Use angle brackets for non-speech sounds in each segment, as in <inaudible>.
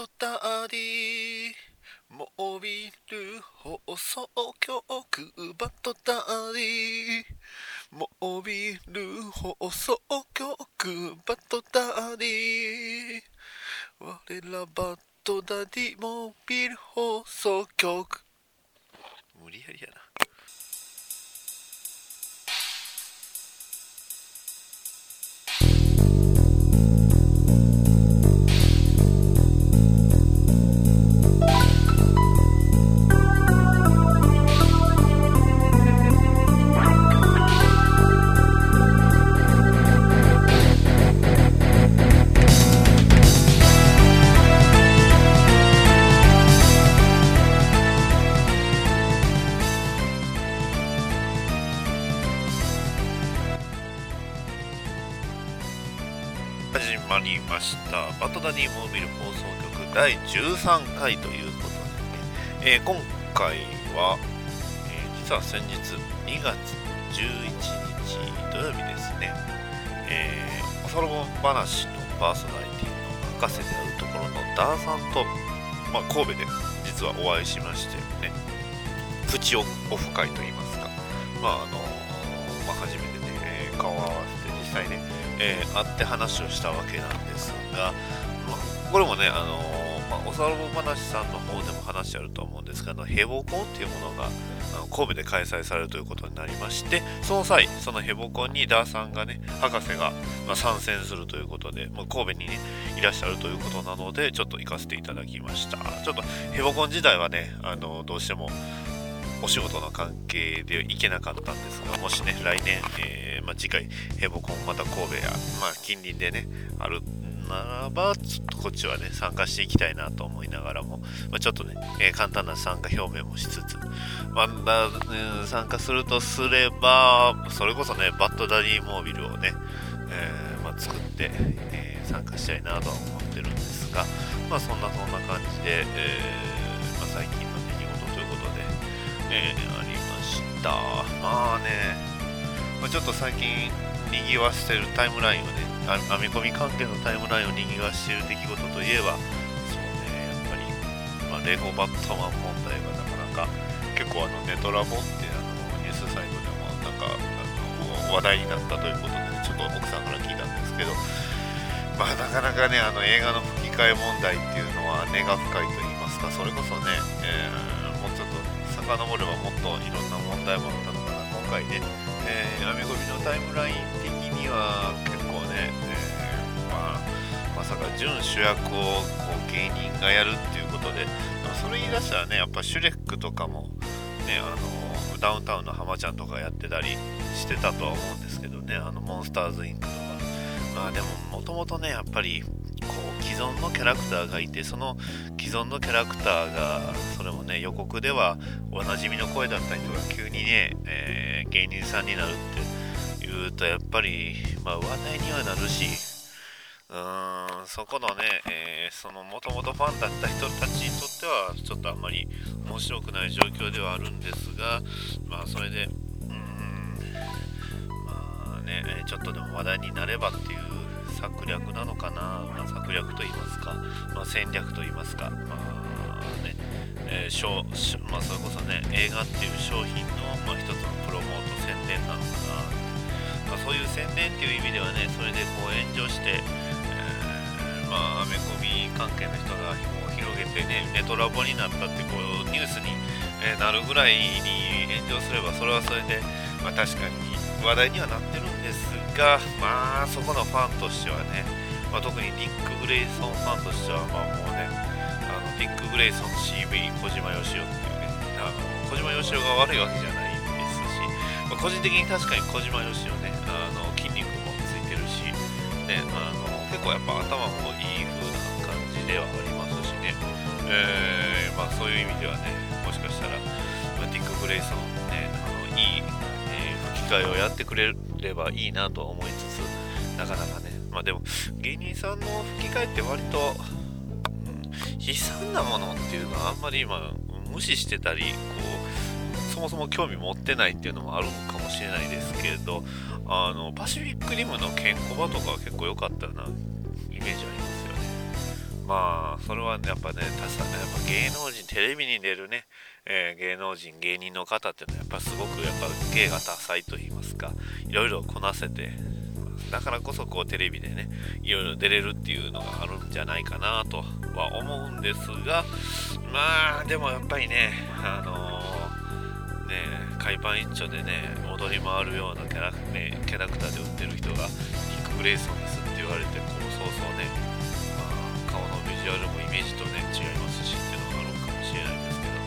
トダディモビル放送局バトダディモビル放送局バトダディ我らバトダディモビル放送局。無理やりやな。第13回ということでね、えー今回は、えー実は先日2月11日土曜日ですね、えー、おそろば話のパーソナリティの博士であるところのダーさんと、まあ、神戸で実はお会いしましてね。プチオフ会といいますか。まああのまあ、初めてね、顔を合わせて実際ねえー会って話をしたわけなんですが、まあこれもね、あのー、おさらぼ話さんの方でも話してあると思うんですが、あのヘボコンっていうものが神戸で開催されるということになりまして、その際、そのヘボコンにダーさんがね、博士が、ま、参戦するということで、まあ、神戸にね、いらっしゃるということなので、ちょっと行かせていただきました。ちょっとヘボコン自体はね、あのどうしてもお仕事の関係で行けなかったんですが、もしね、来年、えーまあ、次回、ヘボコン、また神戸や、まあ、近隣でね、あるならば、ちょっとこっちはね、参加していきたいなと思いながらも、まあ、ちょっとね、えー簡単な参加表明もしつつ、まだうん参加するとすれば、それこそね、バッドダディモービルをね、えーまあ、作って、えー参加したいなとは思ってるんですが、まあ、そんなそんな感じで、えまあ、最近の出来事ということで、えありました。まあね、ま、ちょっと最近、にぎわしてるタイムラインをね、編み込み関係のタイムラインをにぎわしてる出来事といえば、そうね、やっぱり、まあ、レゴバットマン問題がなかなか、結構あのネトラボってあのニュースサイトでもなんかあの話題になったということで、ちょっと奥さんから聞いたんですけど、まあなかなかね、あの映画の吹き替え問題っていうのは根が深いと言いますか、それこそね、えーもうちょっと遡ればもっといろんな問題もあったのかな、今回ね、えー、編み込みのタイムライン的には結構、まさか準主役をこう芸人がやるっていうことで、まあそれ言い出したらね、やっぱシュレックとかも、ね、あのダウンタウンの浜ちゃんとかやってたりしてたとは思うんですけどね、あのモンスターズインクとか。まあでも、もともとね、やっぱり、こう、既存のキャラクターがいて、その既存のキャラクターが、それもね、予告ではおなじみの声だった人が急にね、えー芸人さんになるって言うと、やっぱり、まあ話題にはなるし、うーん、そこのね、えーそのもともとファンだった人たちにとっては、ちょっとあんまり面白くない状況ではあるんですが、まあそれで、うん、まあね、ちょっとでも話題になればっていう策略なのかな、まあ、策略と言いますか、まあ、戦略と言いますか、まあね、えー商まあ、それこそね、映画っていう商品の、まあ、一つのプロモート、宣伝なのかな、まあ、そういう宣伝っていう意味ではね、それでこう炎上して、まあ、アメコミ関係の人がこう広げてね、ネトラボになったってこうニュースに、えなるぐらいに炎上すれば、それはそれで、まあ、確かに話題にはなってるんですが、まあ、そこのファンとしてはね、まあ、特にディック・グレイソンファンとしては、まあ、もうね、あのディック・グレイソン CV 小島よしおっていうね、あの小島よしおが悪いわけじゃないですし、まあ、個人的に確かに小島よしおね、あの筋肉もついてるし、ね、あの結構やっぱ頭もいい風な感じではありますしね、えーまあ、そういう意味ではね、もしかしたら、まあ、ディック・グレイソンね、あのいい、えー吹き替えをやってくれればいいなとは思いつつ、なかなかね、まあでも、芸人さんの吹き替えって割と、うん悲惨なものっていうのはあんまり今、無視してたり、こう、そもそも興味持ってないっていうのもあるのかもしれないですけれど、あの、パシフィックリムのケンコバとかは結構良かったなイメージありますよね。まあそれはねやっぱねたさやっぱ芸能人テレビに出るね、えー、芸能人芸人の方っていうのはやっぱすごくやっぱ芸が多彩と言いますかいろいろこなせてだからこそこうテレビでねいろいろ出れるっていうのがあるんじゃないかなとは思うんですがまあでもやっぱりねあのー、ね海パン一丁でね踊り回るようなキャラ,、ね、キャラクターで売ってる人がニック・グレイソンですって言われてこうそうそうね、まあ、顔のビジュアルもイメージとね違いますしっていうのがあるかもしれないんですけど。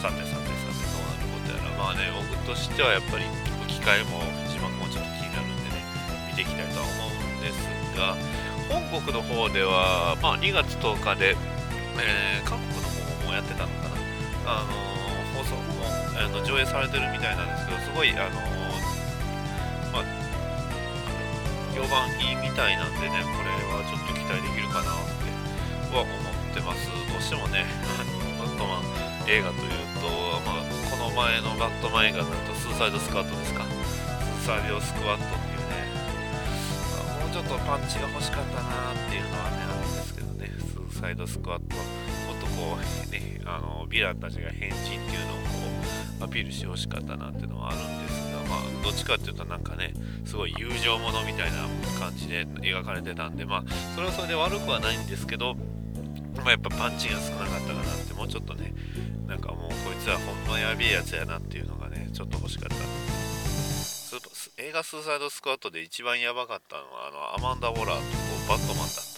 さてさてさてどうなることやら。まあね僕としてはやっぱり吹き替えも字幕もちょっと気になるんでね見ていきたいとは思うんですが本国の方では、まあ、2月10日で、えー、韓国の方もやってたのかな。あのー、あの上映されてるみたいなんですけどすごいあの、まあ評判いいみたいなんでねこれはちょっと期待できるかなっては思ってます。どうしてもねバットマン映画というと、まあ、この前のバットマン映画だとスーサイドスクワットですか。スーサイドスクワットっていうね、まあ、もうちょっとパンチが欲しかったなっていうのはねあるんですけどね。スーサイドスクワットもっとこうねあのヴィランたちが変人っていうのをこうアピールしてほしかったなっていうのはあるんですがまあどっちかっていうとなんかねすごい友情ものみたいな感じで描かれてたんでまあそれはそれで悪くはないんですけどまあ、やっぱパンチが少なかったかなってもうちょっとねなんかもうこいつはほんまやべえやつやなっていうのがねちょっと欲しかった。映画「スーサイドスクワット」で一番やばかったのはあのアマンダ・ウォラーとバットマンだった。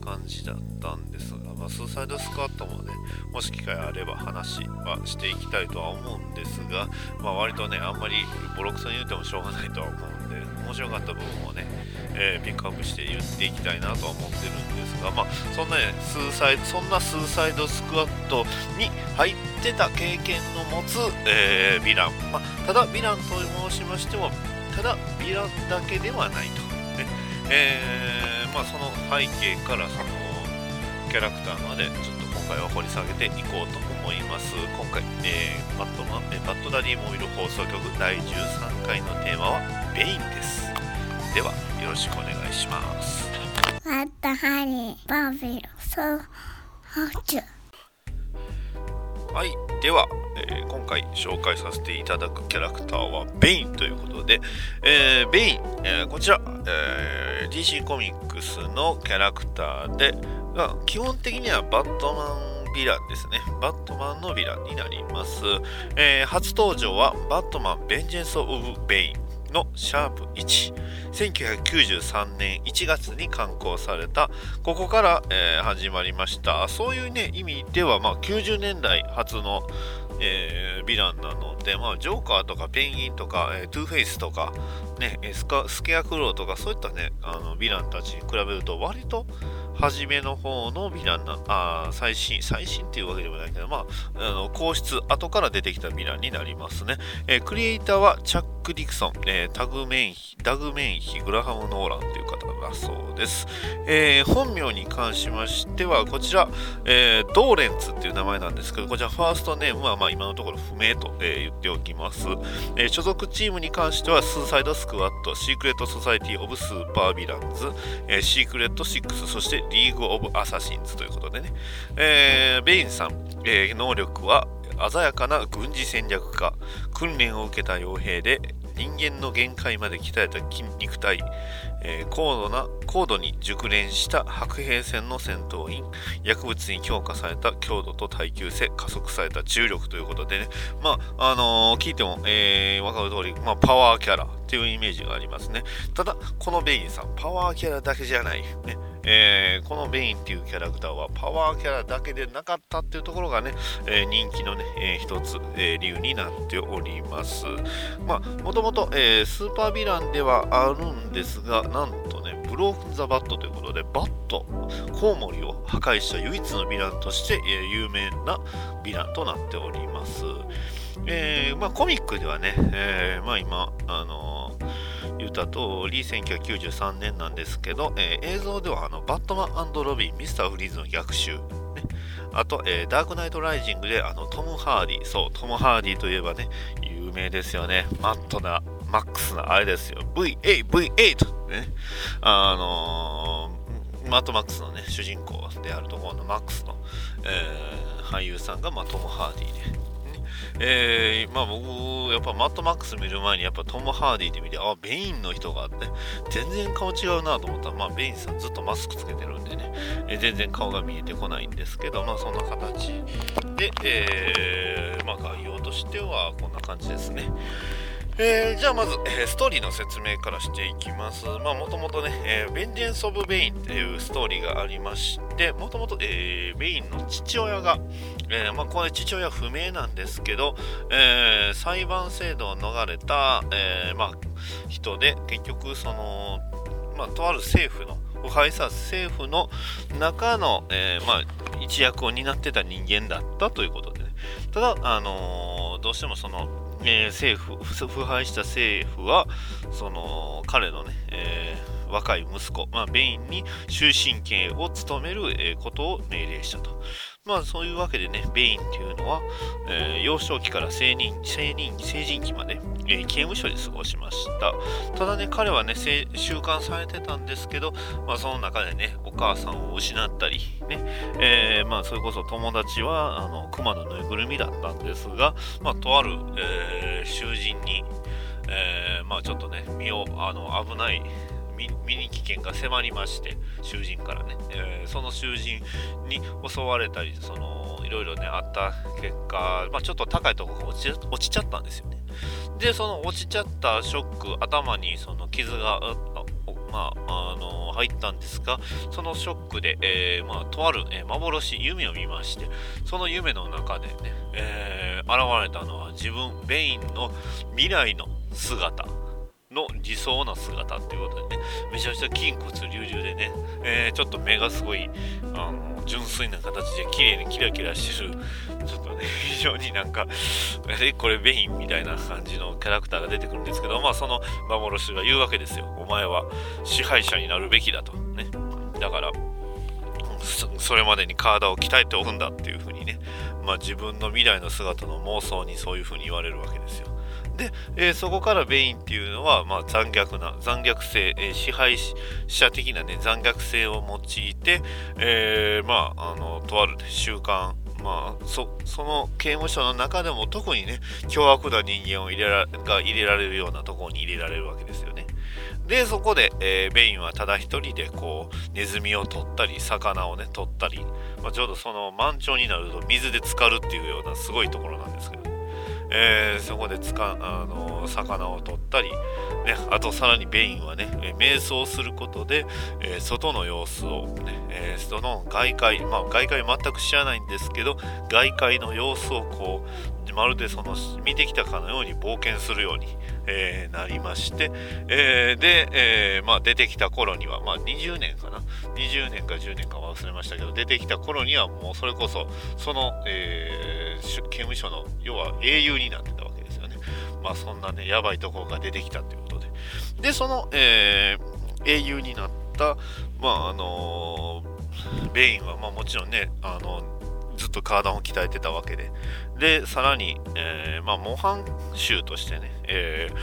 感じだったんですが、まあ、スーサイドスクワットもねもし機会あれば話はしていきたいとは思うんですが、まあ、割とねあんまりボロクソに言うてもしょうがないとは思うんで面白かった部分をねえー、ピックアップして言っていきたいなとは思ってるんですが、まあ、そんなね、スーサイド、そんなスーサイドスクワットに入ってた経験の持つ、えー、ヴィラン。まあ、ただ、ヴィランと申しましても、ただ、ヴィランだけではないと。ねえー、まあ、その背景からそのキャラクターまでちょっと今回は掘り下げていこうと思います。今回、えー、バットマン、えバットダディモビル放送局第13回のテーマはベインです。ではよろしくお願いしますまたハリーバビルソはいでは、えー、今回紹介させていただくキャラクターはベインということで、えー、ベイン、えー、こちら、え DC コミックスのキャラクターで基本的にはバットマンヴィランですね。バットマンのヴィランになります。え、初登場はバットマン・ベンジェンス・オブ・ベイン。のシャープ1 1993年1月に刊行されたここから、えー、始まりましたそういうね意味では、まあ、90年代初の、えー、ヴィランなので、まあ、ジョーカーとかペンギンとか、えー、トゥーフェイスとか、ね、スカスケアクローとかそういったねあのヴィランたちに比べると割と初めの方のヴィランな、あ最新、最新っていうわけでもないけど、まあ、あの、後発、後から出てきたヴィランになりますね。えー、クリエイターはチャック・ディクソン、えー、タグメンヒ、ダグメンヒ、グラハム・ノーランという方だそうです。えー、本名に関しましては、こちら、えー、ドーレンツっていう名前なんですけど、こちらファーストネームは、まあ、今のところ不明と、えー、言っておきます。えー、所属チームに関しては、スーサイド・スクワッド、シークレット・ソサイティ・オブ・スーパー・ヴィランズ、えー、シークレット6、そしてリーグ・オブ・アサシンズということでね、えー、ベインさん、えー、能力は鮮やかな軍事戦略家、訓練を受けた傭兵で人間の限界まで鍛えた筋肉体、えー、高度な高度に熟練した白兵戦の戦闘員。薬物に強化された強度と耐久性加速された重力ということでね。まああのー、聞いても、えー、分かる通り、まあ、パワーキャラっていうイメージがありますね。ただこのベインさんパワーキャラだけじゃない、ね。えー、このベインっていうキャラクターはパワーキャラだけでなかったっていうところがね、えー、人気のね、えー、一つ、え理由になっております。まあ、もともと、えスーパーヴィランではあるんですが、なんとね、ブローク・ザ・バットということで、バット、コウモリを破壊した唯一のヴィランとして、え有名なヴィランとなっております。えまあ、コミックではね、えまあ、今、あの言った通り、1993年なんですけど、えー、映像ではあのバットマンロビン、ミスター・フリーズの逆襲、ね、あと、えー、ダークナイト・ライジングであのトム・ハーディ、そう、トム・ハーディといえばね、有名ですよね。マッドな、マックスなあれですよ。VA、V8! ね。あのー、マッドマックスのね、主人公であるところのマックスの、えー、俳優さんが、まあ、トム・ハーディで、えー、まあ僕、やっぱマッドマックス見る前に、やっぱトム・ハーディーで見て、あ、ベインの人があって、全然顔違うなと思った。ら、まあベインさんずっとマスクつけてるんでね、えー、全然顔が見えてこないんですけど、まあそんな形。で、えー、まあ概要としてはこんな感じですね。えー、じゃあまず、えー、ストーリーの説明からしていきます。まあもともとね、えー、ベンジェンス・オブ・ベインっていうストーリーがありまして、もともと、えー、ベインの父親が、えー、まあこれ父親不明なんですけど、えー、裁判制度を逃れた、えー、まあ人で、結局その、まあとある政府の、腐敗さ政府の中の、えー、まあ一役を担ってた人間だったということでね。ただ、あのー、どうしてもその、えー、政府腐敗した政府はその彼のね、えー、若い息子、まあ、ベインに終身刑を務める、え、ことを命令したと。まあそういうわけでね、ベインっていうのは、えー、幼少期から青年青年成人期まで、えー、刑務所で過ごしました。ただね、彼はね、収監されてたんですけど、まあその中でね、お母さんを失ったり、ね、えー、まあそれこそ友達は、あの、熊のぬいぐるみだったんですが、まあとある、え、囚人に、え、まあちょっとね、身を、あの、危ない、身に危険が迫りまして囚人からね、えー、その囚人に襲われたりそのいろいろねあった結果、まあ、ちょっと高いとこが落ち落ちちゃったんですよね。でその落ちちゃったショック頭にその傷がまあ、あの入ったんですが、そのショックで、えー、まあ、とある、えー、幻、夢を見まして、その夢の中でね、えー、現れたのは自分、ベインの未来の姿。の理想の姿っていうことでね、めちゃくちゃ筋骨隆々でね、えー、ちょっと目がすごい、あの、純粋な形で綺麗にキラキラしてる、ちょっとね、<laughs> 非常になんか、え、これベインみたいな感じのキャラクターが出てくるんですけど、まあその幻が言うわけですよ。お前は支配者になるべきだと。ね。だから、それまでに体を鍛えておくんだっていうふうにね、まあ自分の未来の姿の妄想にそういうふうに言われるわけですよ。で、えー、そこからベインっていうのは、まあ、残虐な、残虐性、えー、支配者的なね、残虐性を用いて、えー、まあ、あの、とある、習慣、まあ、そその刑務所の中でも特にね、凶悪な人間を入れらが入れられるようなところに入れられるわけですよね。で、そこで、えー、ベインはただ一人で、こう、ネズミを取ったり、魚をね、取ったり、まあ、ちょうどその満潮になると水で浸かるっていうようなすごいところなんですけど、えー、そこでつかあの魚を取ったり、ね、あとさらにベインはね、え瞑想することで、えー、外の様子をね、えー、その外界、まあ外界全く知らないんですけど、外界の様子をこう、まるでその見てきたかのように冒険するように、えー、なりまして、えー、で、えー、まあ、出てきた頃には、まあ、20年かな？20年か10年か忘れましたけど出てきた頃にはもうそれこそその、えー、刑務所の要は英雄になってたわけですよね。まあそんなねやばいところが出てきたということで。でその、え、英雄になったまああのベインは、まあ、もちろんねあのずっと体を鍛えてたわけで。でさらに、えー、まあ、模範囚としてね、えー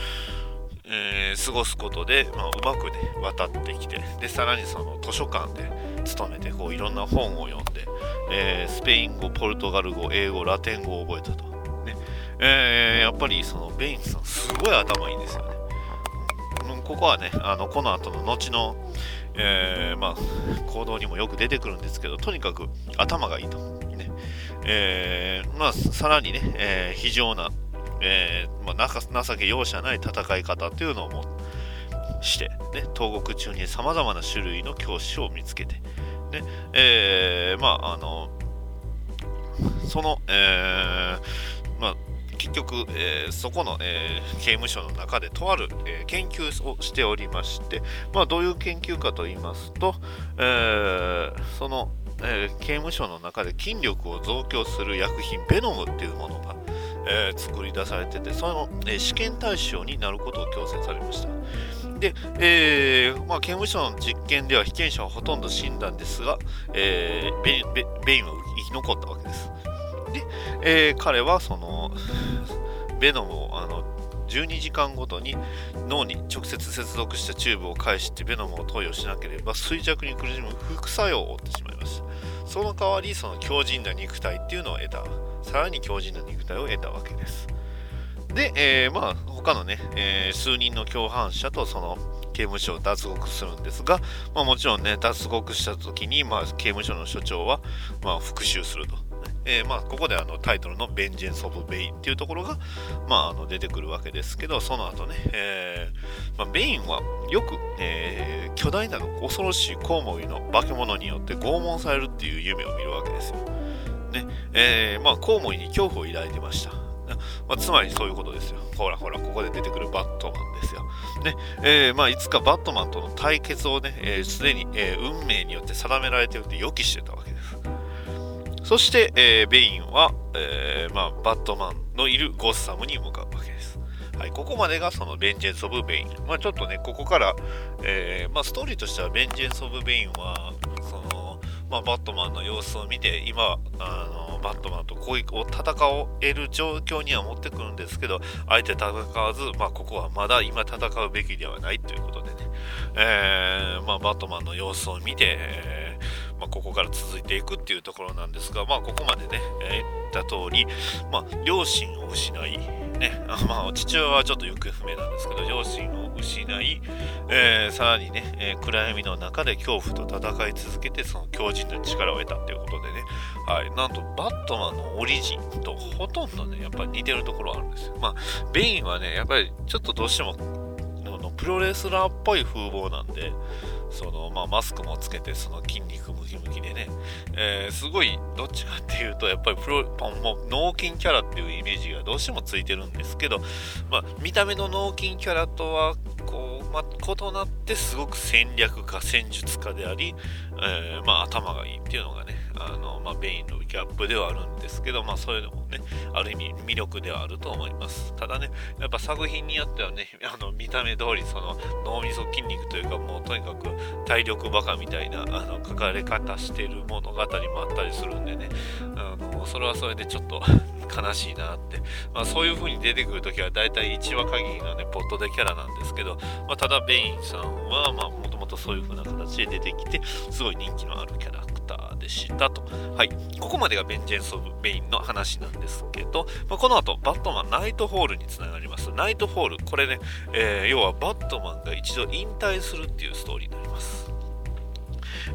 えー、過ごすことで、まあ、うまくね渡ってきて。でさらにその図書館で勤めてこういろんな本を読んで、えー、スペイン語ポルトガル語英語ラテン語を覚えたと、ね。えー、やっぱりそのベインさんすごい頭いいんですよね、う、ここはねあのこの後の後の、えーまあ、行動にもよく出てくるんですけどとにかく頭がいいと。えー、まあ、さらにね、えー、非常な、えー、まあ、情け容赦ない戦い方というのをして、ね、東国中にさまざまな種類の教師を見つけて、ねえー、まあ、あの、その、えー、まあ、結局、えー、そこの、えー、刑務所の中でとある、えー、研究をしておりまして、まあ、どういう研究かと言いますと、えその、えー、刑務所の中で筋力を増強する薬品ベノムっていうものが、えー、作り出されててその、え、試験対象になることを強制されました。で、えーまあ、刑務所の実験では被験者はほとんど死んだんですが、えー、ベベベインは生き残ったわけです。で、え、彼はそのベノムをあの12時間ごとに脳に直接接続したチューブを介してベノムを投与しなければ衰弱に苦しむ副作用を負ってしまいましたその代わりその強靭な肉体っていうのを得たさらに強靭な肉体を得たわけです。で、えー、まあ他のね、えー、数人の共犯者とその刑務所を脱獄するんですが、まあ、もちろんね脱獄した時に、まあ、刑務所の所長は、まあ、復讐すると。えー、まあ、ここであのタイトルの「ベンジェンス・オブ・ベイン」っていうところが、まあ、あの出てくるわけですけどその後ね、えー、まあ、ベインはよく、えー、巨大な恐ろしいコウモリの化け物によって拷問されるっていう夢を見るわけですよ。ねえまあ、コウモリに恐怖を抱いてました。まあ、つまりそういうことですよ。ほらほら、ここで出てくるバットマンですよ。ねえー、まあ、いつかバットマンとの対決をね、す、で、に、えー、運命によって定められてるって予期してたわけです。そして、えー、ベインは、えー、まあ、バットマンのいるゴッサムに向かうわけです。はい、ここまでがそのベンジェンス・オブ・ベイン。まあ、ちょっとね、ここから、えー、まあ、ストーリーとしてはベンジェンス・オブ・ベインは、その、まあ、バットマンの様子を見て、今、あの、バットマンとこういう戦える状況には持ってくるんですけど、あえて戦わず、まあ、ここはまだ今戦うべきではないということでね、えー、まあ、バットマンの様子を見て、えーまあ、ここから続いていくっていうところなんですが、まあ、ここまでね、えー、言った通り、まあ、両親を失い、ね、まあ、父親はちょっと行方不明なんですけど、両親を失い、えー、さらにね、えー、暗闇の中で恐怖と戦い続けて、その強靭な力を得たっていうことでね、はい、なんとバットマンのオリジンとほとんどね、やっぱり似てるところあるんですよ。まあ、ベインはね、やっぱりちょっとどうしても、プロレスラーっぽい風貌なんで、その、まあ、マスクもつけて、その筋肉ムキムキでね、えー、すごい、どっちかっていうと、やっぱりプロ、もう、脳筋キャラっていうイメージがどうしてもついてるんですけど、まあ、見た目の脳筋キャラとは、異なってすごく戦略家、戦術家であり、えー、まあ、頭がいいっていうのがね、あの、まあ、ベインのギャップではあるんですけど、まあ、そういうのもね、ある意味魅力ではあると思います。ただね、やっぱ作品によってはね、<laughs> あの、見た目通り、その、脳みそ筋肉というか、もうとにかく体力バカみたいな、あの、書かれ方してる物語もあったりするんでね、あの、それはそれでちょっと悲しいなって、まあ、そういう風に出てくるときは大体1話限りのね、ポットでキャラなんですけど、まあ、ただベインさんは、まあ、もともとそういう風な形で出てきて、すごい人気のあるキャラクターでしたと。はい。ここまでがベンジェンス・オブ・メインの話なんですけど、まあ、この後、バットマンナイトホールにつながります。ナイトホール、これね、えー、要はバットマンが一度引退するっていうストーリーになります。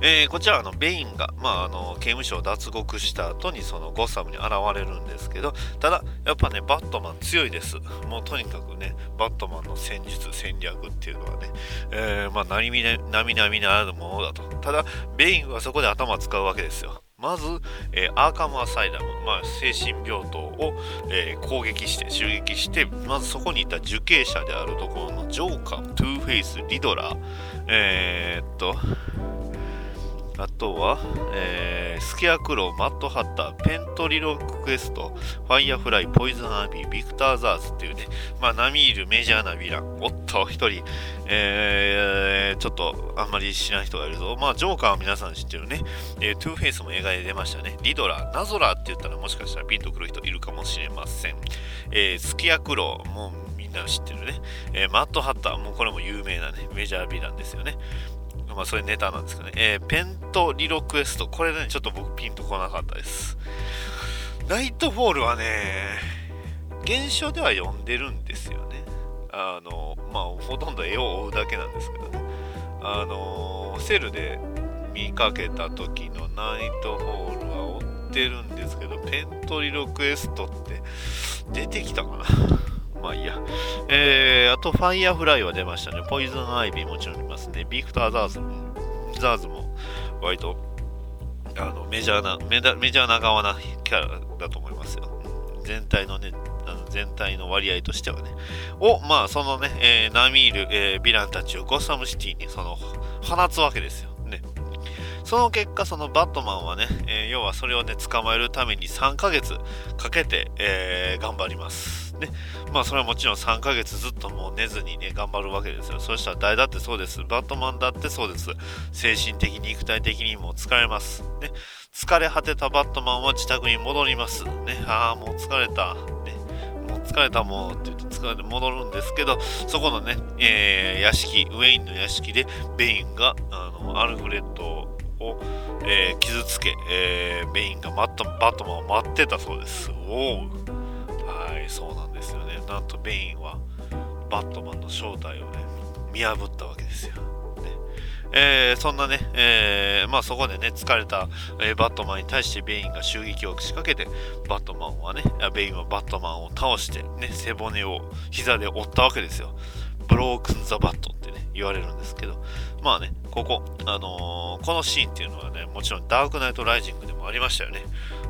えー、こちらあのベインが、まあ、あの刑務所を脱獄した後にそのゴッサムに現れるんですけどただやっぱねバットマン強いです。もうとにかくねバットマンの戦術戦略っていうのはね、えー、まあ並々ならぬものだと。ただベインはそこで頭を使うわけですよ。まず、えー、アーカムアサイラム、まあ、精神病棟を、えー、攻撃して、襲撃して、まずそこにいた受刑者であるところのジョーカー、トゥーフェイス、リドラー、えー、っと、あとは、えー、スケアクロー、マッドハッター、ペントリロッククエスト、ファイヤーフライ、ポイズンアイビー、ビクターザーズっていうね、まあ、並みいるメジャーなヴィラン。おっと、一人、えー、ちょっとあんまり知らない人がいるぞ。まあ、ジョーカーは皆さん知ってるね。えー、トゥーフェイスも映画で出ましたね。リドラー、ナゾラーって言ったらもしかしたらピンとくる人いるかもしれません。えー、スケアクロー、もうみんな知ってるね。えー、マッドハッター、もうこれも有名なね、メジャーヴィランですよね。まあ、そういうネタなんですけどね。えー、ベントリロクエスト。これね、ちょっと僕ピンとこなかったです。ナイトフォールはね、原書では読んでるんですよね。あの、まあ、ほとんど絵を追うだけなんですけどね。あの、セルで見かけた時のナイトフォールは追ってるんですけど、ベントリロクエストって出てきたかなまあいいや。えー、あと、ファイヤーフライは出ましたね。ポイズンアイビーもちろんいますね。ビクター・ザーズも、ザーズも、割と、あの、メジャーな、メメジャーな側なキャラだと思いますよ。全体のね、あの全体の割合としてはね。を、まあ、そのね、えー、並みいる、えー、ヴィランたちをゴッサムシティに、その、放つわけですよ。ね。その結果、そのバットマンはね、えー、要はそれをね、捕まえるために3ヶ月かけて、えー、頑張ります。ね。まあそれはもちろん3ヶ月ずっともう寝ずにね、頑張るわけですよ。そしたら誰だってそうです。バットマンだってそうです。精神的、肉体的にも疲れます。ね。疲れ果てたバットマンは自宅に戻ります。ね。ああ、もう疲れた。ね。もう疲れたもんって言って疲れて戻るんですけど、そこのね、えー、屋敷、ウェインの屋敷で、ベインが、あの、アルフレッドを、えー、傷つけ、えー、ベインがバットバットマンを待ってたそうです。おおい、そうなんですよね。なんとベインは、バットマンの正体をね、見破ったわけですよ。ねえー、そんなね、えー、まあそこでね、疲れた、え、バットマンに対してベインが襲撃を仕掛けて、バットマンはね、ベインはバットマンを倒して、ね、背骨を膝で折ったわけですよ。ブロークン・ザ・バットってね、言われるんですけど、まあね、ここ、あのー、このシーンっていうのはね、もちろんダークナイト・ライジングでもありましたよね。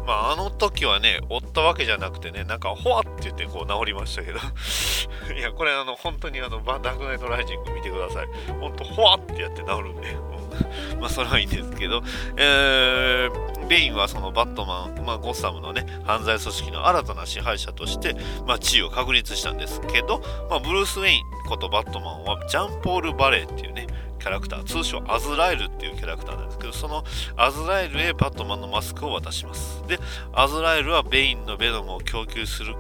まあ、あの時はね、折ったわけじゃなくてね、なんか、ほわって言ってこう治りましたけど <laughs> いや、これあの、本当にあの、ダークナイトライジング見てください。ほんと、ほわってやって治るんで、<laughs> まあ、それはいいんですけど、えー、ベインはそのバットマン、まあ、ゴッサムのね、犯罪組織の新たな支配者として、まあ、地位を確立したんですけど、まあ、ブルース・ウェインことバットマンは、ジャンポール・バレーっていうね、キャラクター、通称アズラエルっていうキャラクターなんですけど、そのアズラエルへバットマンのマスクを渡します。で、アズラエルはベインのベノムを供給する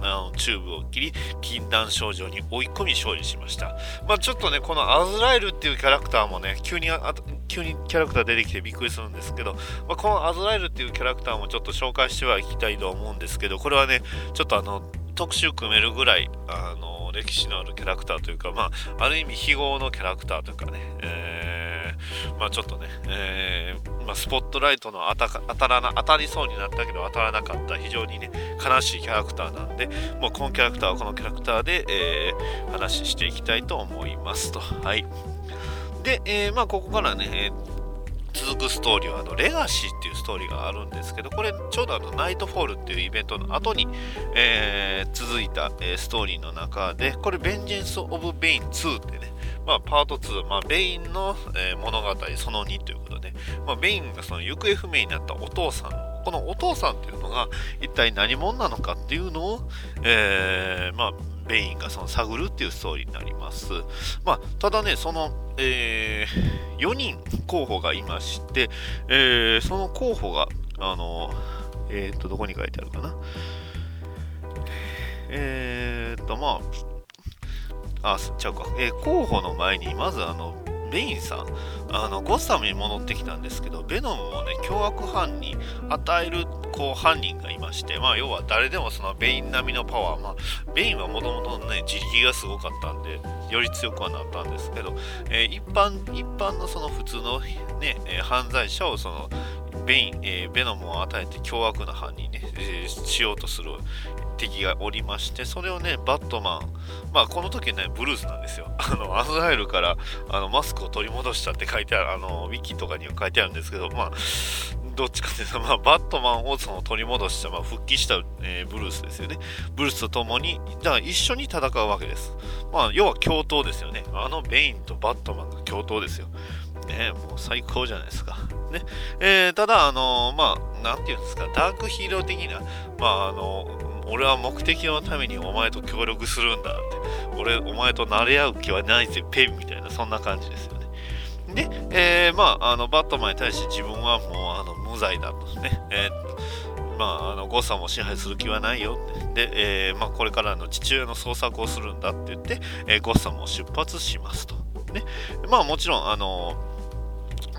あのチューブを切り禁断症状に追い込み勝利しました。まあちょっとね、このアズラエルっていうキャラクターもね、急にあ急にキャラクター出てきてびっくりするんですけど、まあ、このアズラエルっていうキャラクターもちょっと紹介してはいきたいと思うんですけど、これはね、ちょっとあの、特集組めるぐらい、あの、歴史のあるキャラクターというか、まあ、ある意味非業のキャラクターというかね、えー、まあちょっとね、えー、まあ、スポットライトの当た当たらな当たりそうになったけど当たらなかった非常にね悲しいキャラクターなんでもうこのキャラクターはこのキャラクターで、えー、話していきたいと思いますと。はい。で、え、まあここからね、続くストーリーはあのレガシーっていうストーリーがあるんですけどこれちょうどあのナイトフォールっていうイベントの後に、えー、続いた、えー、ストーリーの中でこれベンジェンス・オブ・ベイン2ってねまあ、パート2、まあ、ベインの、えー、物語その2ということで、まあ、ベインがその行方不明になったお父さんこのお父さんっていうのが一体何者なのかっていうのを、えー、まあベインがその探るっていうストーリーになります。まあ、ただね、その、えー、4人候補がいまして、えー、その候補が、あの、えっ、ー、と、どこに書いてあるかな。えっ、と、まあ、あ、ちゃうか。え候補の前に、まずあの、ベインさん、あの、ゴッサムに戻ってきたんですけど、ベノムをね、凶悪犯に与える、こう、犯人がいまして、まあ、要は誰でもそのベイン並みのパワー、まあ、ベインはもともとね、自力がすごかったんで、より強くはなったんですけど、えー、一般、一般のその普通のね、犯罪者をその、ベイン、えー、ベノムを与えて凶悪な犯にね、えー、しようとする敵がおりまして、それをね、バットマン、まあこの時ね、ブルースなんですよ。<laughs> あの、アズラエルからあのマスクを取り戻したって書いてある、あの、ウィキとかには書いてあるんですけど、まあ、どっちかというと、まあ、バットマンをその取り戻した、まあ、復帰した、えー、ブルースですよね。ブルースと共に、だから一緒に戦うわけです。まあ、要は共闘ですよね。あのベインとバットマンが共闘ですよ。ね、もう最高じゃないですか。ね。えー、ただ、あのー、まあ、なんていうんですか、ダークヒーロー的な、まあ、あの俺は目的のためにお前と協力するんだって、俺、お前と慣れ合う気はないぜ、ペンみたいな、そんな感じですよね。で、えー、まあ、あの、バットマンに対して自分はもう、あの、無罪だとね、えー、まあ、あの、誤差も支配する気はないよ。で、えー、まあ、これからの父親の捜索をするんだって言って、えー、ゴッサムを出発しますと。ね。まあ、もちろん、あの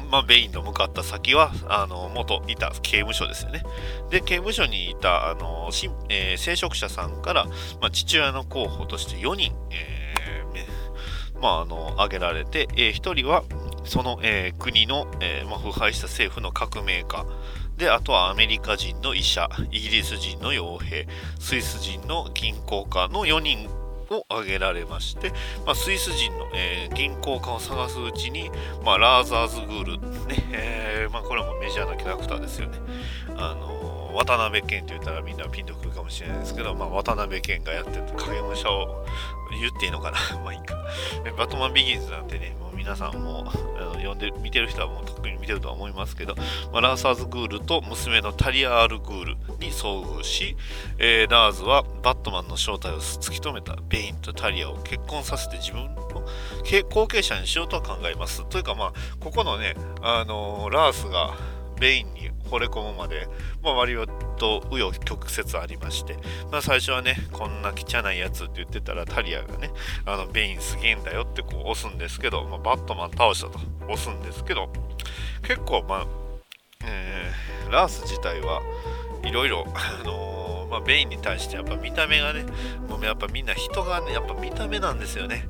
まあ、ベインの向かった先は、あの、元いた刑務所ですよね。で、刑務所にいた、あの、えー、聖職者さんから、まあ、父親の候補として4人、えー、まあ、あの、挙げられて、えー、1人は、その、えー、国の、えーまあ、腐敗した政府の革命家、で、あとはアメリカ人の医者、イギリス人の傭兵、スイス人の銀行家の4人を挙げられまして、まあ、スイス人の、えー、銀行家を探すうちに、まあ、ラーザーズグール、ねえー、まあ、これもメジャーなキャラクターですよね。あの渡辺謙と言ったらみんなピンとくるかもしれないですけど、まあ、渡辺謙がやってた影武者を言っていいのかな？<laughs> まあいいか。バットマンビギンズなんてね、もう皆さんも読んで見てる人はもう特に見てるとは思いますけど、まあ、ラーズ・アル・グールと娘のタリア・アル・グールに遭遇し、えー、ラーズはバットマンの正体を突き止めたベインとタリアを結婚させて自分の後継者にしようとは考えます。というかまあ、ここのね、あのー、ラーズがベインに惚れ込むまで、まあ、割と紆余曲折ありまして、まあ、最初はねこんな汚いやつって言ってたらタリアがねあのベインすげえんだよってこう押すんですけど、まあ、バットマン倒したと。押すんですけど結構まあ、えー、ラース自体はいろいろあのーまあ、ベインに対してやっぱ見た目がね、もうやっぱみんな人がね、やっぱ見た目なんですよね。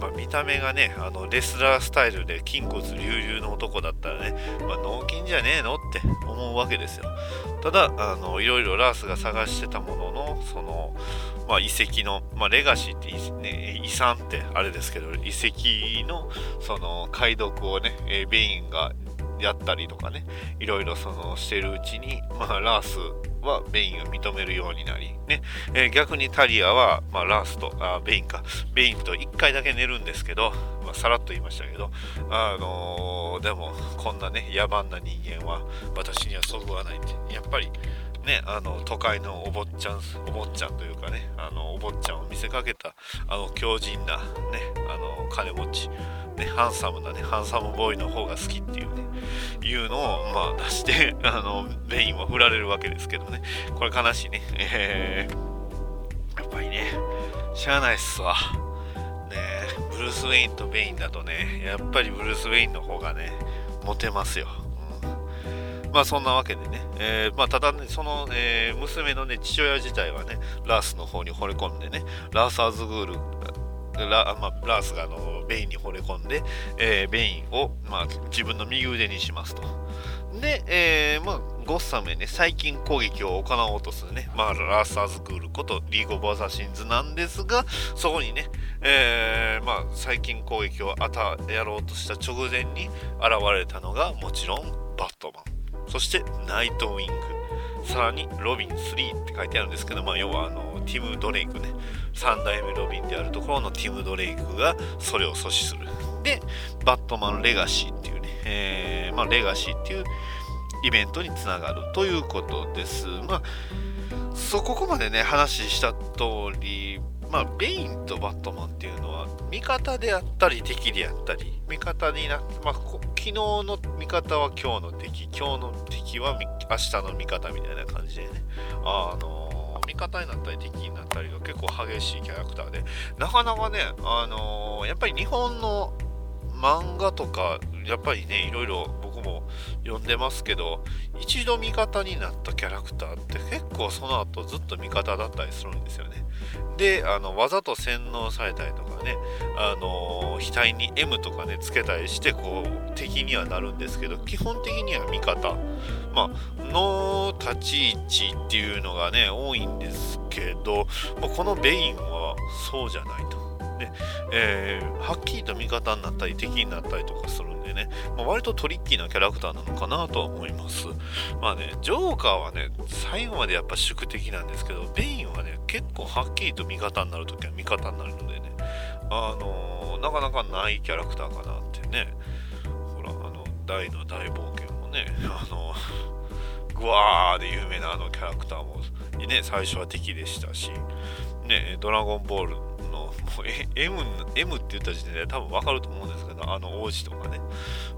まあ、見た目がね、あのレスラースタイルで筋骨隆々の男だったらね、まあ、脳筋じゃねえのって思うわけですよ。ただ、あのいろいろラースが探してたものの、その、まあ、遺跡の、まあ、レガシーって、ね、遺産ってあれですけど、遺跡のその解読をね、えベインがやったりとかね、いろいろそのしてるうちに、まあ、ラースはベインを認めるようになり、ね。えー、逆にタリアは、まあ、ラスとあベインか。ベインと1回だけ寝るんですけど、まあ、さらっと言いましたけど、あのー、でもこんなね野蛮な人間は私にはそぐわないって。やっぱりね、あの都会のお坊ちゃんお坊ちゃんというかねあのお坊ちゃんを見せかけたあの強靭な、ね、あの金持ち、ね、ハンサムなねハンサムボーイの方が好きっていうねいうのを、まあ、出して <laughs> あのベインは振られるわけですけどね。これ悲しいね、えー、やっぱりねしゃあないっすわ。ねブルース・ウェインとベインだとねやっぱりブルース・ウェインの方がねモテますよ。まあそんなわけでね、えー、まあただね、その、えー、娘のね、父親自体はね、ラースの方に惚れ込んでね、ラーサーズグール、ラ,、まあ、ラースがあのベインに惚れ込んで、えー、ベインを、まあ、自分の右腕にしますと。で、えー、まあ、ゴッサムへね、細菌攻撃を行おうとするね、まあ、ラーサーズグールことリーグ・オブ・アサシンズなんですが、そこにね、えー、まあ、細菌攻撃を与えやろうとした直前に現れたのが、もちろんバットマン。そしてナイトウィングさらにロビン3って書いてあるんですけど、まあ、要はあのティム・ドレイクね。3代目ロビンであるところのティム・ドレイクがそれを阻止する。でバットマン・レガシーっていうね、えー、まあ、レガシーっていうイベントにつながるということです。まあそこまでね話した通りまあ、ベインとバットマンっていうのは味方であったり敵であったり味方になって、まあ、昨日の味方は今日の敵今日の敵は明日の味方みたいな感じでね。あの、味方になったり敵になったりが結構激しいキャラクターでなかなかねあのー、やっぱり日本の漫画とかやっぱりねいろいろも読んでますけど一度味方になったキャラクターって結構その後ずっと味方だったりするんですよね。であのわざと洗脳されたりとかねあの額に M とかねつけたりしてこう敵にはなるんですけど基本的には味方。まあの立ち位置っていうのがね多いんですけど、このベインはそうじゃないと。で、えー、はっきりと味方になったり敵になったりとかするんでね、まあ、割とトリッキーなキャラクターなのかなとは思います。まあね、ジョーカーはね、最後までやっぱ宿敵なんですけど、ベインはね、結構はっきりと味方になるときは味方になるのでね、あのー、なかなかないキャラクターかなってね、ほら、あの、大の大冒険もね、<laughs> あのグワーで有名なあのキャラクターも、ね、最初は敵でしたし、ね、ドラゴンボールもう M, M って言った時点で多分わかると思うんですけど、あの王子とかね、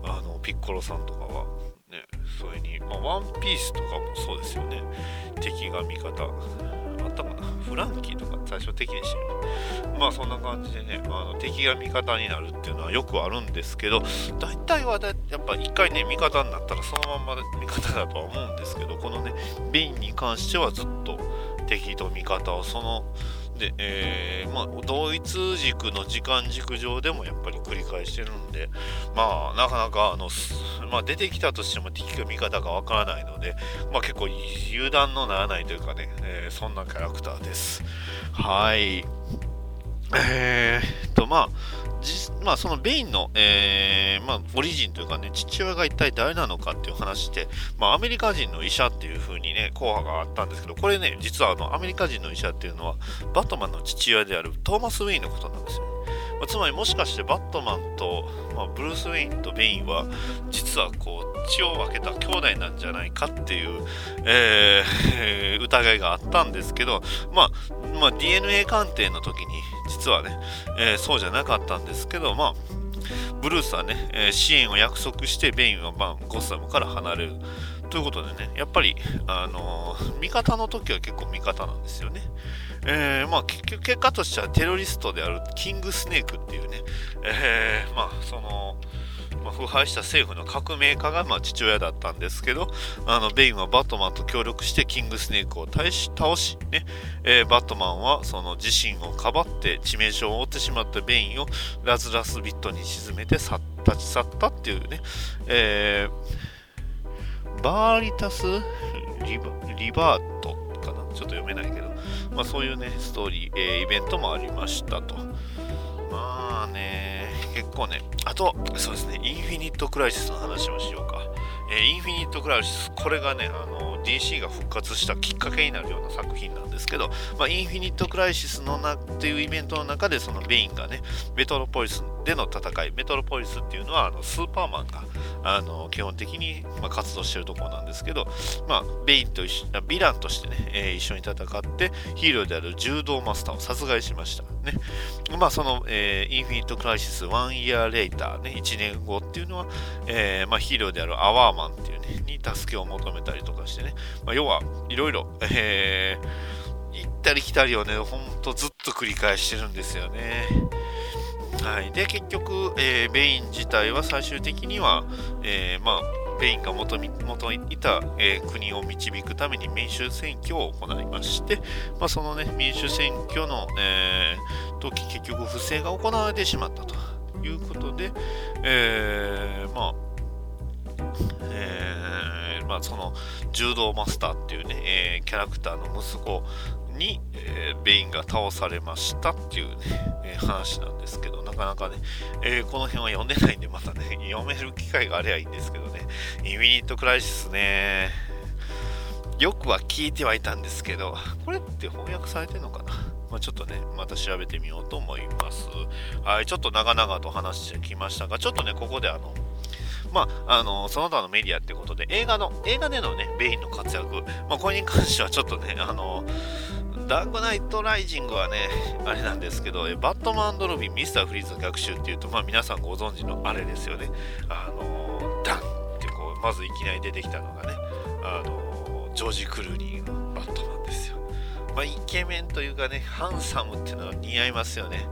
あのピッコロさんとかは、ね、それに、まあ、ワンピースとかもそうですよね。敵が味方。あったかなフランキーとか最初敵でしたよね。まあそんな感じでね、あの敵が味方になるっていうのはよくあるんですけど、大体はだやっぱ一回ね、味方になったらそのまんま味方だとは思うんですけど、このね、ベインに関してはずっと敵と味方をそので、えー、まあ、同一軸の時間軸上でもやっぱり繰り返してるんで、まあ、なかなか、あの、まあ、出てきたとしても敵か味方かわからないので、まあ、結構油断のならないというかね、えー、そんなキャラクターです。はい。えー、っと、まあ、まあ、そのベインの、えーまあ、オリジンというかね、父親が一体誰なのかっていう話で、まあ、アメリカ人の医者っていう風にね、候補があったんですけど、これね、実はあのアメリカ人の医者っていうのは、バットマンの父親であるトーマス・ウェインのことなんですよ、まあ、つまりもしかしてバットマンと、まあ、ブルース・ウェインとベインは、実はこう、血を分けた兄弟なんじゃないかっていう、えー、疑いがあったんですけど、まあ、まあ、DNA 鑑定の時に、実はね、えー、そうじゃなかったんですけど、まあ、ブルースはね、えー、支援を約束してベインは、まあ、ゴッサムから離れる。ということでね、やっぱり、あのー、味方の時は結構味方なんですよね。えー、まあ、結果としてはテロリストであるキングスネークっていうね、えー、まあ、その、まあ、腐敗した政府の革命家がまあ父親だったんですけど、あのベインはバットマンと協力してキングスネークを倒し、倒しねえー、バットマンはその自身をかばって致命傷を負ってしまったベインをラザラスピットに沈めて立ち去ったっていうね、えー、 Veritas リバ Liberat かな？ちょっと読めないけど、まあ、そういうね、ストーリー、えー、イベントもありましたと。まあね、結構ね、あと、そうですね、インフィニット・クライシスの話をしようか。えー、インフィニット・クライシス、これがね、あの、DC が復活したきっかけになるような作品なんですけど、まあ、インフィニット・クライシスのなっていうイベントの中で、そのベインがね、メトロポリスでの戦い、メトロポリスっていうのは、あのスーパーマンが、あの基本的に、まあ、活動してるところなんですけど、まあ、ベインと一緒、ヴィランとしてね、えー、一緒に戦って、ヒーローである柔道マスターを殺害しました。ね。まあ、その、えー、インフィニット・クライシス1 year later ね、1年後っていうのは、えー、まあ、ヒーローであるアワーマンっていうね、に助けを求めたりとかしてね、まあ、要はいろいろ、行ったり来たりをね、ほんとずっと繰り返してるんですよね。はい、で結局、えー、ベイン自体は最終的には、えー、まあ、ベインが元元いた、えー、国を導くために民主選挙を行いまして、まあ、その、ね、民主選挙の、え時結局不正が行われてしまったということで、えまあえまあ、その柔道マスターっていうね、えキャラクターの息子に、えー、ベインが倒されましたっていうね、えー、話なんですけど、なかなかね、えー、この辺は読んでないんで、またね、<laughs> 読める機会があればいいんですけどね、インフィニットクライシスね、よくは聞いてはいたんですけど、これって翻訳されてるのかな？まあ、ちょっとね、また調べてみようと思います。はい、ちょっと長々と話してきましたが、ちょっとね、ここであの、まあ、あの、その他のメディアってことで、映画の、映画でのね、ベインの活躍、まあ、これに関してはちょっとね、あの、ダークナイトライジングはね、あれなんですけど、バットマンドロビン、ミスターフリーズの逆襲っていうと、まあ皆さんご存知のあれですよね。あのダンってこう、まずいきなり出てきたのがね、あのジョージ・クルーニーのバットマンですよ。まあイケメンというかね、ハンサムっていうのは似合いますよね。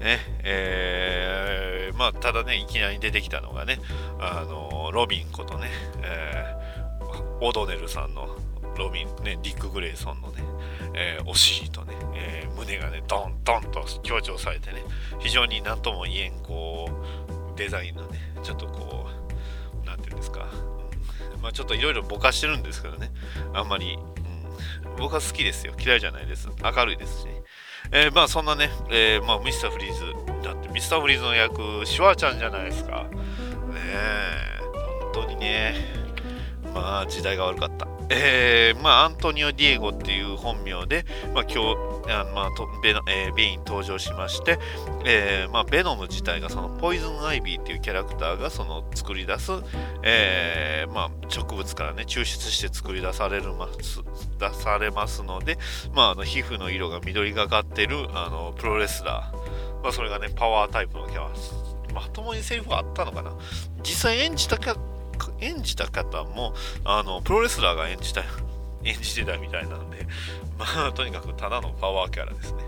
ね、えー、まあただね、いきなり出てきたのがね、あのロビンことね、えー、オドネルさんのロビン、ね、ディック・グレイソンのね、えー、お尻とね、えー、胸がね、ドンドンと強調されてね、非常になんとも言えん、こう、デザインのね、ちょっとこう、なんていうんですか、うん、まあちょっといろいろぼかしてるんですけどね、あんまり、うん、僕は好きですよ。嫌いじゃないです。明るいですし、ね。えー、まあそんなね、えー、まあミスターフリーズ、だってミスターフリーズの役、シュワちゃんじゃないですか。ねえ、本当にね、まあ時代が悪かった。えー、まあ、アントニオ・ディエゴっていう本名で、まあ、今日、あまあとベノえー、ベイン登場しまして、えーまあ、ベノム自体がそのポイズン・アイビーっていうキャラクターがその作り出す、えーまあ、植物からね抽出して作り出されるます出されますので、まあ、あの皮膚の色が緑がかってるあのプロレスラー、まあ、それがねパワータイプのキャラ。まともにセリフはあったのかな。実際演じたキャ演じた方も、あの、プロレスラーが演じた、<laughs> 演じてたみたいなんで、<laughs> まあ、とにかくただのパワーキャラですね。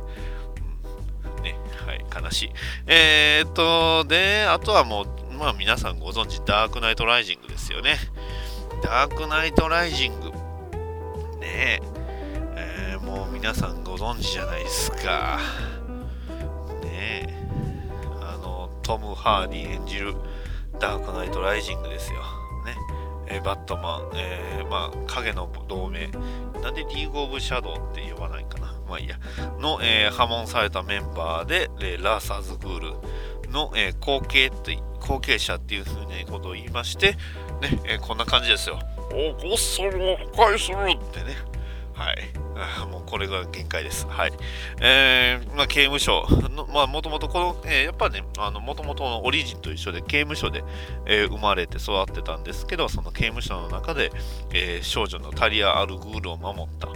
ね、はい、悲しい。えー、っと、で、あとはもう、まあ皆さんご存知、ダークナイトライジングですよね。ダークナイトライジング。ねえ、えー、もう皆さんご存知じゃないですか。ねえ、あの、トム・ハーディ演じるダークナイトライジングですよ。え、バットマン、えー、まあ、影の同盟、なんでリーグ・オブ・シャドウって呼ばないかな。まあいいや。の、えー、破門されたメンバーで、えー、ラーサーズ・グールの、えー、後継って後継者っていうふうなことを言いまして、ね、えー、こんな感じですよ。おこっそり破壊するってね。はい。もうこれが限界です。はい。えー、まあ、刑務所の、まあ、もともとこの、えー、やっぱね、あの、もともとのオリジンと一緒で、刑務所で、えー、生まれて育ってたんですけど、その刑務所の中で、えー、少女のタリア・アルグールを守った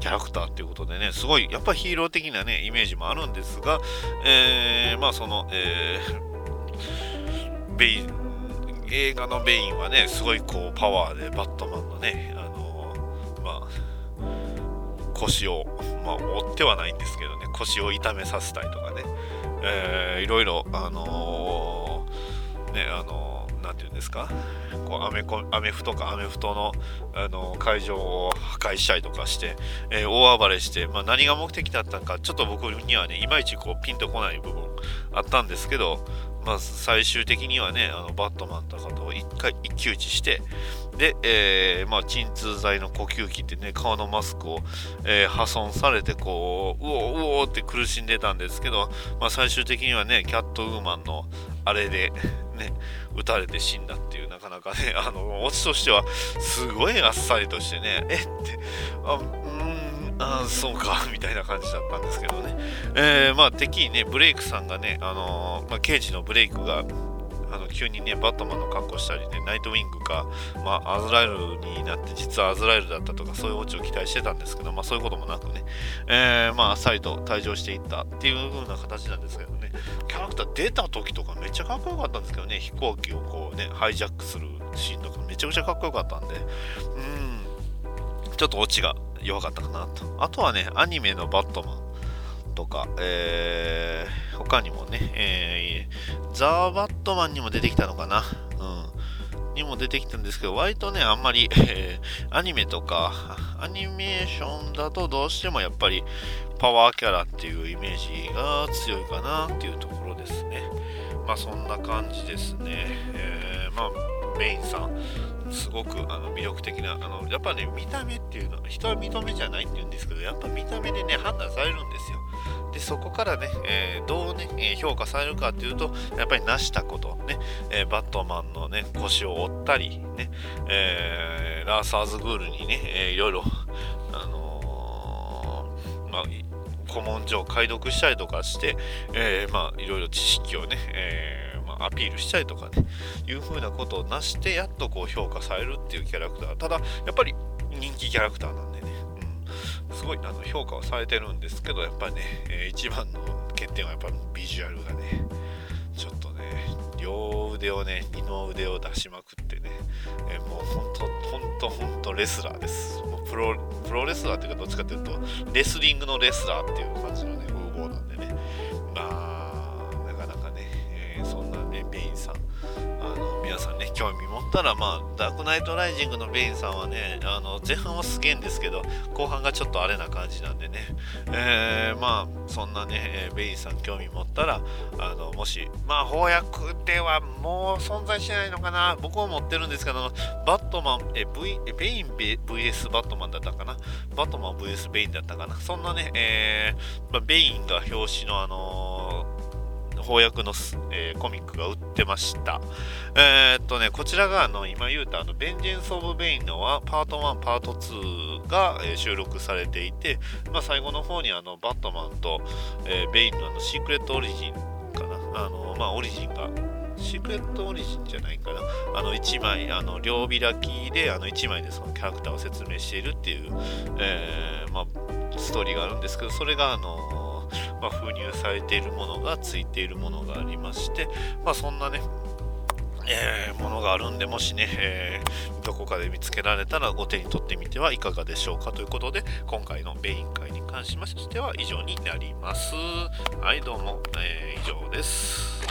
キャラクターっていうことでね、すごい、やっぱヒーロー的なね、イメージもあるんですが、えー、まあ、その、えー、ベイ映画のベインはねすごいこうパワーでバットマンのねあのまあ腰をまあ折ってはないんですけどね腰を痛めさせたりとかね、えー、いろいろあのー、ねあのー何て言うんですかこうアメコアメフトかアメフトのあの会場を破壊したりとかして、えー、大暴れして、まあ、何が目的だったのかちょっと僕にはねいまいちこうピンとこない部分あったんですけど、まあ、最終的にはねあのバットマンとかと一回一騎打ちしてで、えー、まあ、鎮痛剤の呼吸器ってね顔のマスクを、えー、破損されてこううおうおって苦しんでたんですけど、まあ、最終的にはねキャットウーマンのあれでね撃たれて死んだっていうなかなかねあのオチとしてはすごいあっさりとしてねえってあうんあそうかみたいな感じだったんですけどね、えー、まあ敵にねブレイクさんがねあのー、まあ、刑事のブレイクがあの急にねバットマンの格好したりねナイトウィングか、まあ、アズラエルになって実はアズラエルだったとかそういうオチを期待してたんですけど、まあ、そういうこともなくね、えー、まああっさりと退場していったっていう風な形なんですけどね。キャラクター出た時とかめっちゃかっこよかったんですけどね。飛行機をこうねハイジャックするシーンとかめちゃくちゃかっこよかったんで。うん。ちょっとオチが弱かったかなとあとはねアニメのバットマンとか、えー、他にもね、えー、ザ・バットマンにも出てきたのかな。うん。にも出てきたんですけど、割とね、あんまり、えー、アニメとか、アニメーションだとどうしてもやっぱりパワーキャラっていうイメージが強いかなっていうところですね。まあそんな感じですね。えー、まあ、メインさん、すごくあの魅力的なあのやっぱね見た目っていうのは人は見た目じゃないって言うんですけどやっぱ見た目でね判断されるんですよ。でそこからね、えー、どうね、え評価されるかっていうとやっぱり成したことね、えー、バットマンのね腰を折ったりね、え、ラーサーズグールにね、え、いろいろあのまあ古文書を解読したりとかして、えまあいろいろ知識をね、えーアピールしたりとかね、いう風なことをなして、やっとこう評価されるっていうキャラクター。ただ、やっぱり人気キャラクターなんでね、うん、すごいあの評価はされてるんですけど、やっぱりね、えー、一番の欠点はやっぱりビジュアルがね、ちょっとね、両腕をね、二の腕を出しまくってね、えー、もう本当、本当、本当レスラーです。もうプロプロレスラーっていうか、どっちかっていうと、レスリングのレスラーっていう感じのね、風貌なんでね、まあ、ベインさん。あの皆さんね興味持ったら、まあ、ダークナイトライジングのベインさんはね、あの前半はすげえんですけど、後半がちょっとあれな感じなんでね、えー、まあ、そんなね、ベインさん興味持ったら、あのもし、まあ、翻訳ではもう存在しないのかな、僕も持ってるんですけど、バットマン、え、v、ベイン VS バットマンだったかな、バットマン VS ベインだったかな、そんなね、えーまあ、ベインが表紙のあのー翻訳の、えー、コミックが売ってました。えー、っとね、こちらがあの今言うたあのベンジェンス・オブ・ベインのはパート1、パート2が、えー、収録されていて、まあ、最後の方にあのバットマンと、えベインのあのシークレット・オリジンかな、あのまあ、オリジンがシークレットオリジンじゃないかな。あの1枚、あの両開きであの1枚でそのキャラクターを説明しているっていう、えーまあ、ストーリーがあるんですけど、それがあのまあ、封入されているものがついているものがありまして、まあ、そんなね、えー、ものがあるんで、もしね、えー、どこかで見つけられたらご手に取ってみてはいかがでしょうかということで、今回のベイン会に関しましては以上になります。はい、どうも、えー、以上です。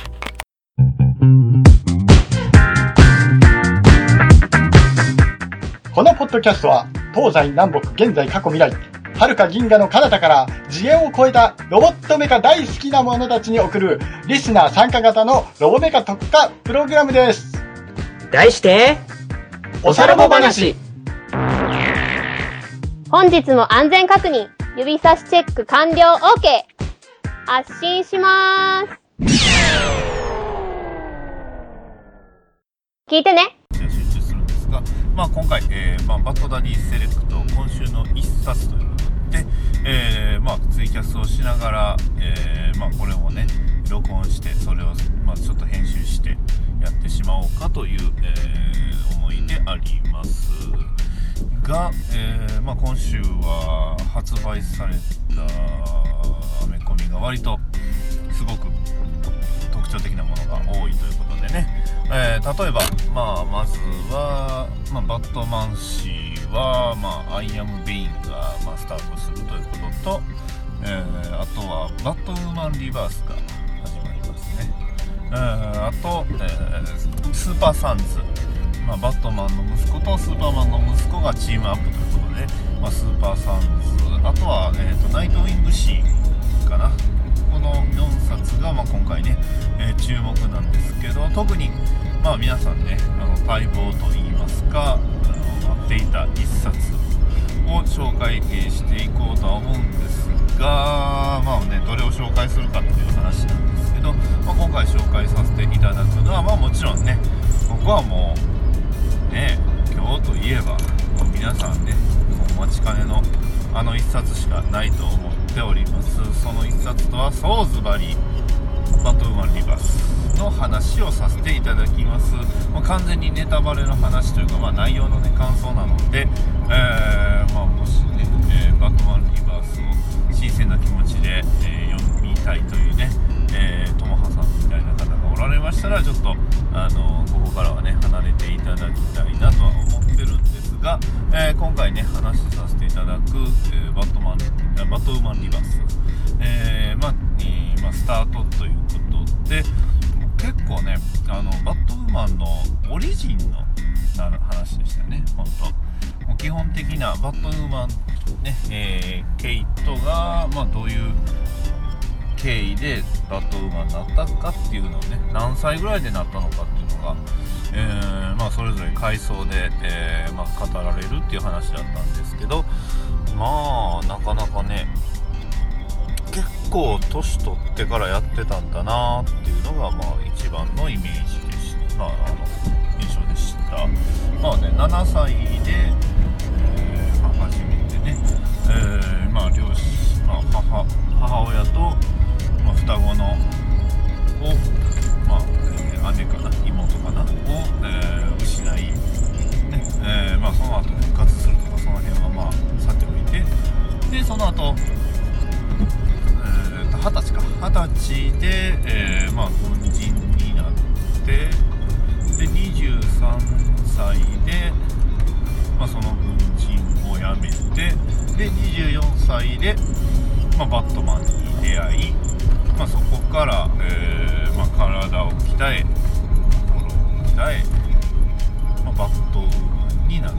このポッドキャストは東西南北現在過去未来遥か銀河の彼方から次元を超えたロボットメカ大好きな者たちに送るリスナー参加型のロボメカ特化プログラムです。題して、おさらぼ話。本日も安全確認、指差しチェック完了 OK! 発信しまーす。聞いてね。まあ、今回、えーまあ、バッドダディセレクト今週の一冊というで、えー、まあ、ツイキャスをしながら、えー、まあ、これをね、録音して、それを、まあ、ちょっと編集してやってしまおうかという、えー、思いであります。が、えー、まあ、今週は発売されたアメコミが割とすごく特徴的なものが多いということでね、えー例えば、まあ、まずは、まあ、バットマン誌は、まあ、 I Am Bane が、まあ、スタートするということと、えーあとはバットウーマン・リバースが始まりますね、えーあと、えースーパーサンズ、まあ、バットマンの息子とスーパーマンの息子がチームアップということで、まあ、スーパーサンズ。あとは、えーとナイトウィングシーかな。この4冊が、まあ、今回ね、えー注目なんですけど特に、まあ、皆さんねあの待望といいますかあの待っていた1冊を紹介していこうとは思うんですが、まあね、どれを紹介するかっていう話なんですけど、まあ、今回紹介させていただくのは、まあ、もちろんね僕はもうね今日といえば皆さんねお待ちかねのあの1冊しかないと思っております。その1冊とはソーズバリーバトウーマンリバースの話をさせていただきます。もう完全にネタバレの話というか、まあ、内容の、ね、感想なので、えーまあ、もしね、えーバトマンリバースを新鮮な気持ちで、えー読みたいというね、えー、ともはさんみたいな方がおられましたらちょっとあのここからはね離れていただきたいなとは思ってるんですが、えー今回ね話させていただく、えーバットマンバトウーマンリバース、えーまあえーま、スタートということで結構ねあのバットウーマンのオリジンの話でしたね本当。もう基本的なバットウーマンね、えーケイトが、まあ、どういう経緯でバットウーマンになったかっていうのをね何歳ぐらいでなったのかっていうのが、えーまあ、それぞれ回想で、えーまあ、語られるっていう話だったんですけどまあなかなかね構年取ってからやってたんだなっていうのがまあ一番のイメージでした、まあ、あの印象でした。まあね7歳で、えーまあ、初めてね、えーまあ両親、まあ、母母親と、まあ、双子のを、まあえー姉かな妹かなを、えー失い、ねえーまあ、その後復活するとかその辺はまあさておいてでその後二十歳か。二十歳で、えーまあ、軍人になってで23歳で、まあ、その軍人を辞めてで24歳で、まあ、バットマンに出会い、まあ、そこから、えーま、体を鍛え心を鍛え、ま、バットウーマンになる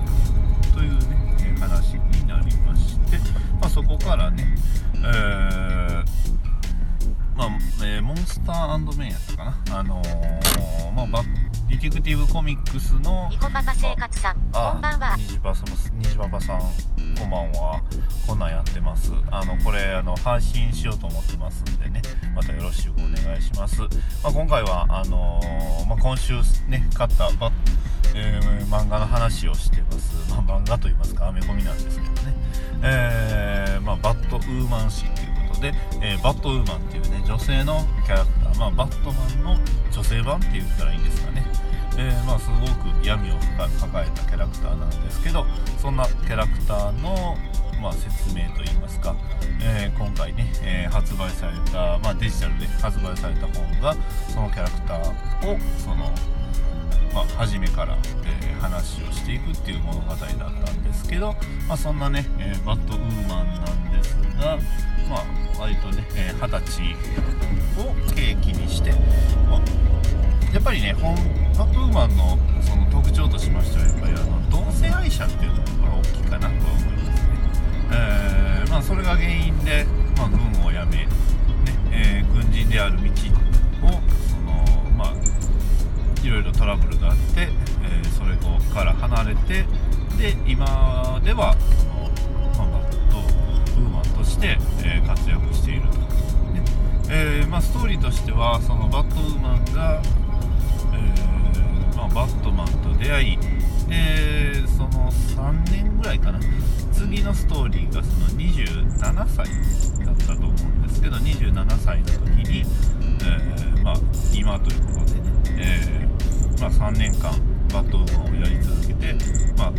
というね話になりまして、ま、そこからね、えーまあえーモンスターメンやったかな。あのーまあバディティクティブコミックスのニコパパ生活さん、こんばんは。虹パパさん虹パパさんこんばんは。こんなんやってます。あのこれあの配信しようと思ってますんでねまたよろしくお願いします、まあ、今回はあのーまあ、今週ね買ったバッえー漫画の話をしてます、まあ、漫画といいますかアメコミなんですけどね、えーまあ、バットウーマン誌っていうことで、えーバットウーマンっていうね女性のキャラクター、まあ、バットマンの女性版って言ったらいいんですかね。えーまあ、すごく闇を抱えたキャラクターなんですけどそんなキャラクターの、まあ、説明といいますか、えー今回ね、え発売された、まあ、デジタルで発売された本がそのキャラクターをその、まあ、初めから、えー話をしていくっていう物語だったんですけど、まあ、そんなね、えーバッドウーマンなんですが、まあ、割とね二十、歳を契機にして、まあやっぱりね本バットウーマンのその特徴としましてはやっぱりあの同性愛者っていうのが大きいかなと思いますね、えーまあ、それが原因で、ま、軍を辞め、ねえ軍人である道をそのまあいろいろトラブルがあって、えーそれから離れてで今ではその、バットウーマンとして、えー活躍していると、ね。えーまあ、ストーリーとしてはそのバットウーマンが、えまあ、バットマンと出会いでその3年ぐらいかな。次のストーリーがその27歳だったと思うんですけど27歳の時に、えまあ、今ということでね、えまあ、3年間バットウマンをやり続けて、まあ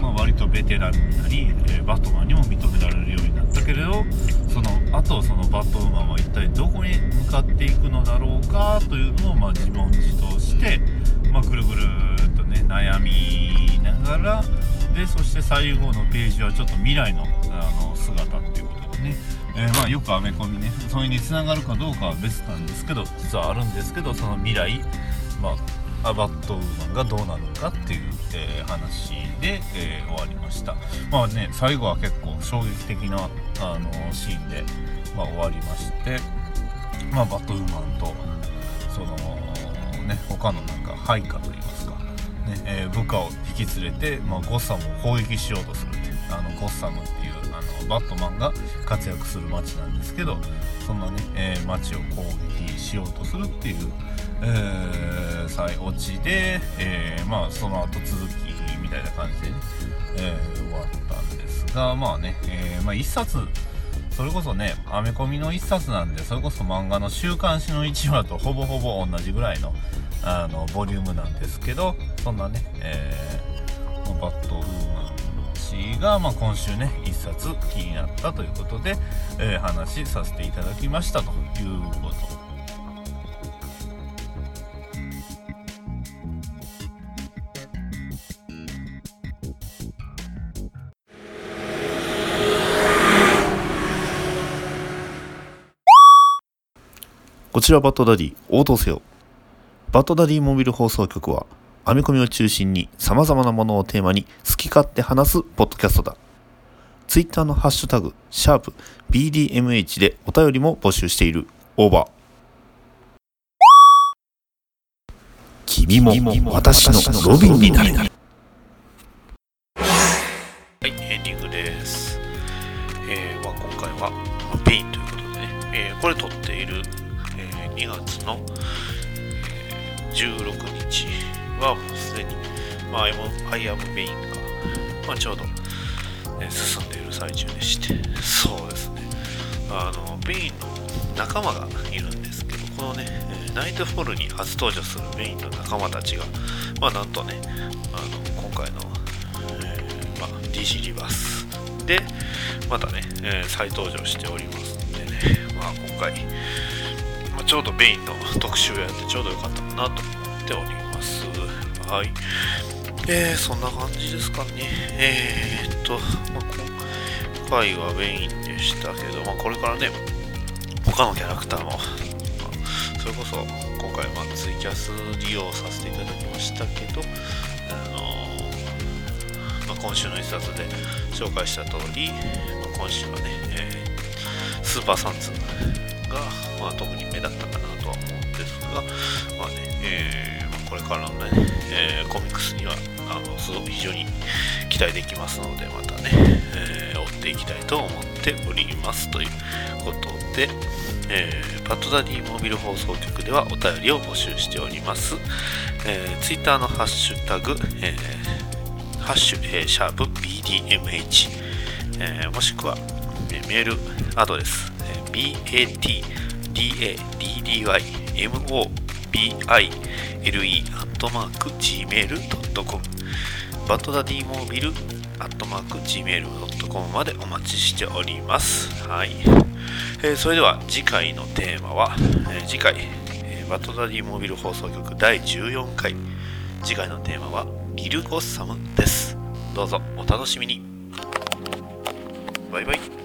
まあ、割とベテランになり、えーバットマンにも認められるようになったけれどそのあとそのバットウマンは一体どこに向かっていくのだろうかというのをまあ自問自答して、まあ、ぐるぐるっとね悩みながらでそして最後のページはちょっと未来のあの姿っていうことでね、えーまあよくアメコミねそれにつながるかどうかは別なんですけど実はあるんですけどその未来まあアバットウーマンがどうなるのかっていう、えー話で、えー終わりました。まあね最後は結構衝撃的なあのシーンで、まあ、終わりましてまあバットウーマンとそのね他のなんか配下といいますか、ねえ部下を引き連れて、まあ、ゴッサムを攻撃しようとするっていうあのゴッサムっていうあのバットマンが活躍する街なんですけどそんなね、えー街を攻撃しようとするっていう、えー、最落ちで、えーまあその後続きみたいな感じでね、えー終わったんですがまあね、えーまあ一冊それこそねアメコミの一冊なんでそれこそ漫画の週刊誌の1話とほぼほぼ同じぐらいのあのボリュームなんですけどそんなね、えーバットウーマンが、まあ、今週ね一冊気になったということで、えー話させていただきましたということこちらバットダディ応答せよ。バットダディモビル放送局はアメコミを中心に様々なものをテーマに好き勝手話すポッドキャストだ。ツイッターのハッシュタグシャープ BDMH でお便りも募集している。オーバー。君も私のロビンになれ。はいエンディングです、えー、今回はベインということでね、えーこれ撮っている、2月の、えー16日はもうすでに、まあ、 I Am Bane が、まあ、ちょうど、えー進んでいる最中でして。そうですね。あのベインの仲間がいるんですけどこのね、ナイトフォールに初登場するベインの仲間たちがまあなんとねあの今回の、えーまあ、DC リバースでまたね、えー再登場しておりますんでね、まあ、今回、まあ、ちょうどベインの特集をやってちょうどよかったかなと思っております。はい。えー、そんな感じですかね。えー、っと、まあ、今回はベインでしたけど、まあ、これからね他のキャラクターも、まあそれこそ今回まあツイキャス利用させていただきましたけど、あのーまあ、今週の一冊で紹介した通り、まあ、今週はね、えースーパーサンズが、まあ、特に目立ったかなとは思うんですが、まあねえーこれからのね、えーコミックスにはあのすごく非常に期待できますのでまたね、えー追っていきたいと思っております。ということで、えーパッドダディモービル放送局ではお便りを募集しております、えー、ツイッターのハッシュタグ、えーハッシュ、えーシャープ BDMH、えーもしくは、えーメールアドレス、えー baddymobile.gmail.com バッドダディモービル Gmail.com までお待ちしております。はい。えーそれでは次回のテーマは、えー次回、えーバッドダディモービル放送局第14回次回のテーマはギルゴッサムです。どうぞお楽しみに。バイバイ。